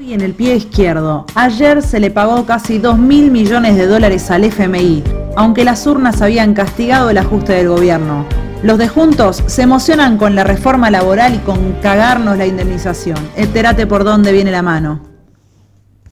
Y en el pie izquierdo, ayer se le pagó casi 2 mil millones de dólares al FMI, aunque las urnas habían castigado el ajuste del gobierno. Los de Juntos se emocionan con la reforma laboral y con cagarnos la indemnización. Entérate por dónde viene la mano.